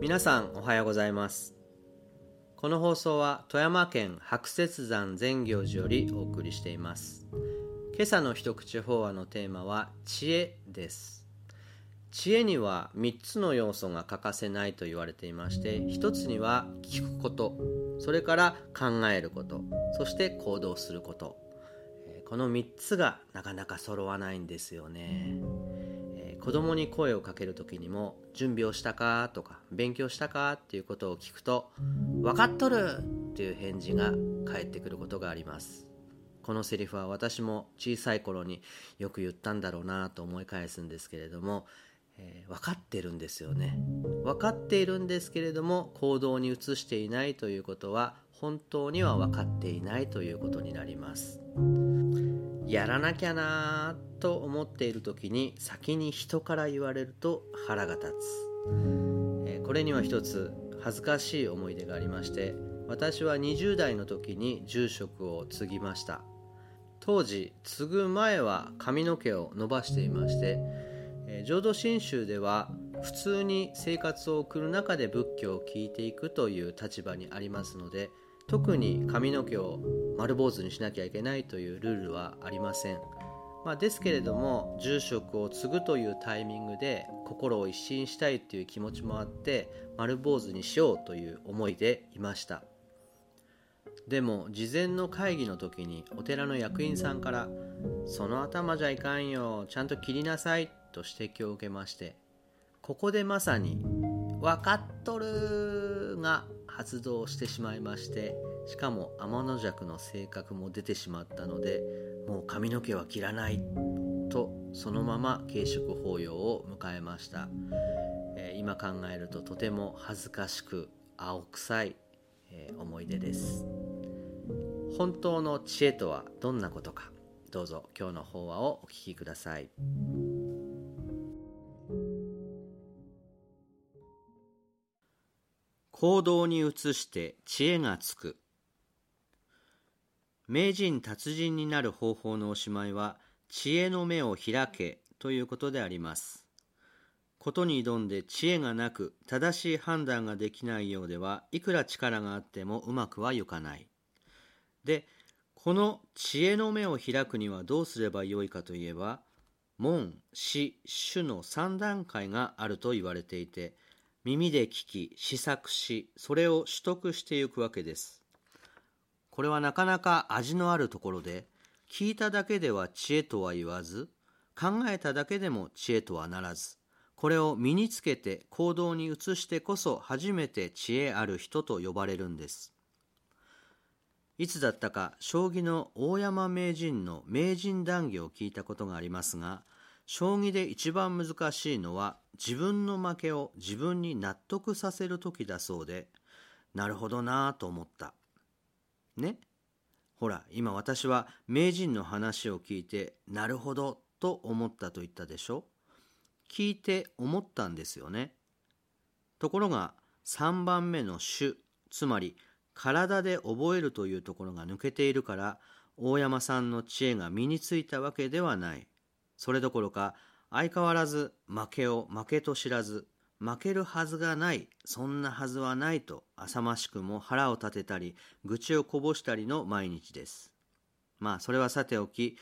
皆さんおはようございます。この放送は富山県白雪山善行寺よりお送りしています。今朝の一口法話のテーマは知恵です。知恵には3つの要素が欠かせないと言われていまして1つには聞くことそれから考えることそして行動すること。この3つがなかなか揃わないんですよね。子供に声をかける時にも準備をしたかとか勉強したかっていうことを聞くと分かっとるっていう返事が返ってくることがあります。このセリフは私も小さい頃によく言ったんだろうなと思い返すんですけれども、えー、分かってるんですよね。分かっているんですけれども行動に移していないということは本当には分かっていないということになります。やらなきゃなと思っている時に先に人から言われると腹が立つ、これには一つ恥ずかしい思い出がありまして私は20代の時に住職を継ぎました。当時継ぐ前は髪の毛を伸ばしていまして、浄土真宗では普通に生活を送る中で仏教を聞いていくという立場にありますので特に髪の毛を丸坊主にしなきゃいけないというルールはありません、まあ、ですけれども住職を継ぐというタイミングで心を一新したいという気持ちもあって丸坊主にしようという思いでいました。でも事前の会議の時にお寺の役員さんから「その頭じゃいかんよちゃんと切りなさい」と指摘を受けましてここでまさに「分かっとる」が発動してしまいましてしかも天の弱の性格も出てしまったのでもう髪の毛は切らないとそのまま軽食法要を迎えました、えー、今考えるととても恥ずかしく青臭い、えー、思い出です。本当の知恵とはどんなことかどうぞ今日の法話をお聞きください。行動に移して知恵がつく。名人達人になる方法のおしまいは知恵の目を開けということであります。ことに挑んで知恵がなく正しい判断ができないようではいくら力があってもうまくはいかない。でこの知恵の目を開くにはどうすればよいかといえば門、死、主の3段階があると言われていて耳で聞き試作しそれを取得していくわけです。これはなかなか味のあるところで聞いただけでは知恵とは言わず考えただけでも知恵とはならずこれを身につけて行動に移してこそ初めて知恵ある人と呼ばれるんです。いつだったか将棋の大山名人の名人談義を聞いたことがありますが将棋で一番難しいのは自分の負けを自分に納得させる時だそうでなるほどなぁと思った。ね。ほら今私は名人の話を聞いてなるほどと思ったと言ったでしょ？聞いて思ったんですよね。ところが3番目の主つまり体で覚えるというところが抜けているから大山さんの知恵が身についたわけではない。それどころか相変わらず負けを負けと知らず負けるはずがないそんなはずはないと浅ましくも腹を立てたり愚痴をこぼしたりの毎日です。まあそれはさておき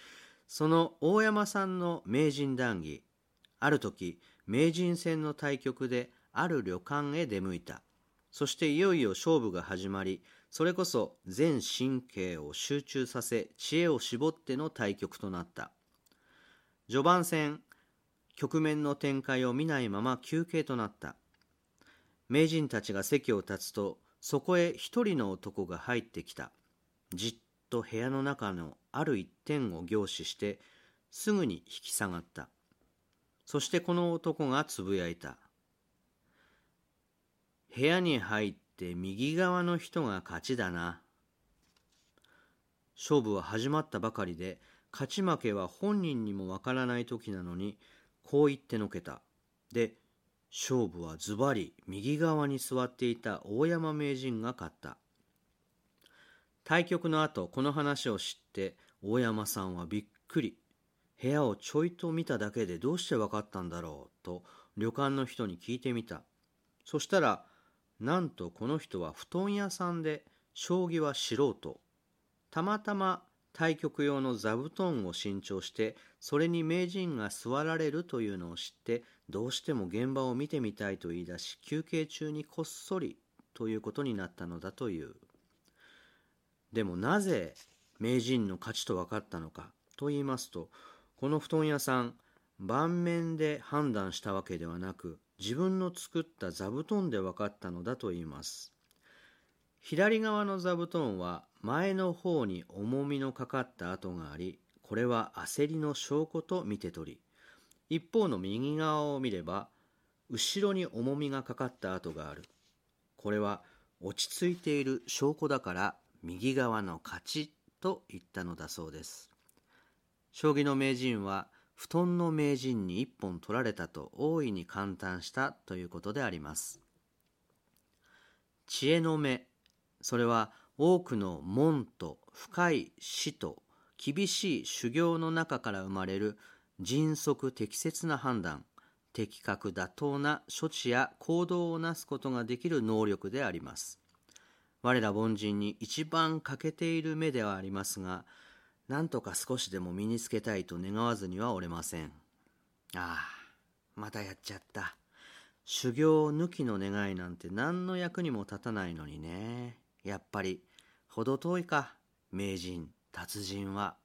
その大山さんの名人談義ある時名人戦の対局である旅館へ出向いた。そしていよいよ勝負が始まりそれこそ全神経を集中させ知恵を絞っての対局となった。序盤戦局面の展開を見ないまま休憩となった。名人たちが席を立つとそこへ一人の男が入ってきた。じっと部屋の中のある一点を凝視してすぐに引き下がった。そしてこの男がつぶやいた。部屋に入って右側の人が勝ちだな。勝負は始まったばかりで勝ち負けは本人にもわからない時なのにこう言ってのけた。で、勝負はズバリ右側に座っていた大山名人が勝った。対局の後この話を知って大山さんはびっくり。部屋をちょいと見ただけでどうして分かったんだろう？と旅館の人に聞いてみた。そしたらなんとこの人は布団屋さんで将棋は素人たまたま対局用の座布団を新調してそれに名人が座られるというのを知ってどうしても現場を見てみたいと言い出し休憩中にこっそりということになったのだという。でもなぜ名人の勝ちと分かったのかと言いますとこの布団屋さん盤面で判断したわけではなく自分の作った座布団で分かったのだと言います。左側の座布団は前の方に重みのかかった跡がありこれは焦りの証拠と見て取り一方の右側を見れば後ろに重みがかかった跡がある。これは落ち着いている証拠だから右側の勝ちと言ったのだそうです。将棋の名人は布団の名人に一本取られたと大いに感嘆したということであります。知恵の目それは多くの門と深い死と厳しい修行の中から生まれる迅速適切な判断的確妥当な処置や行動をなすことができる能力であります。我ら凡人に一番欠けている目ではありますが何とか少しでも身につけたいと願わずにはおれません。ああまたやっちゃった。修行抜きの願いなんて何の役にも立たないのにね。やっぱり程遠いか。名人達人は。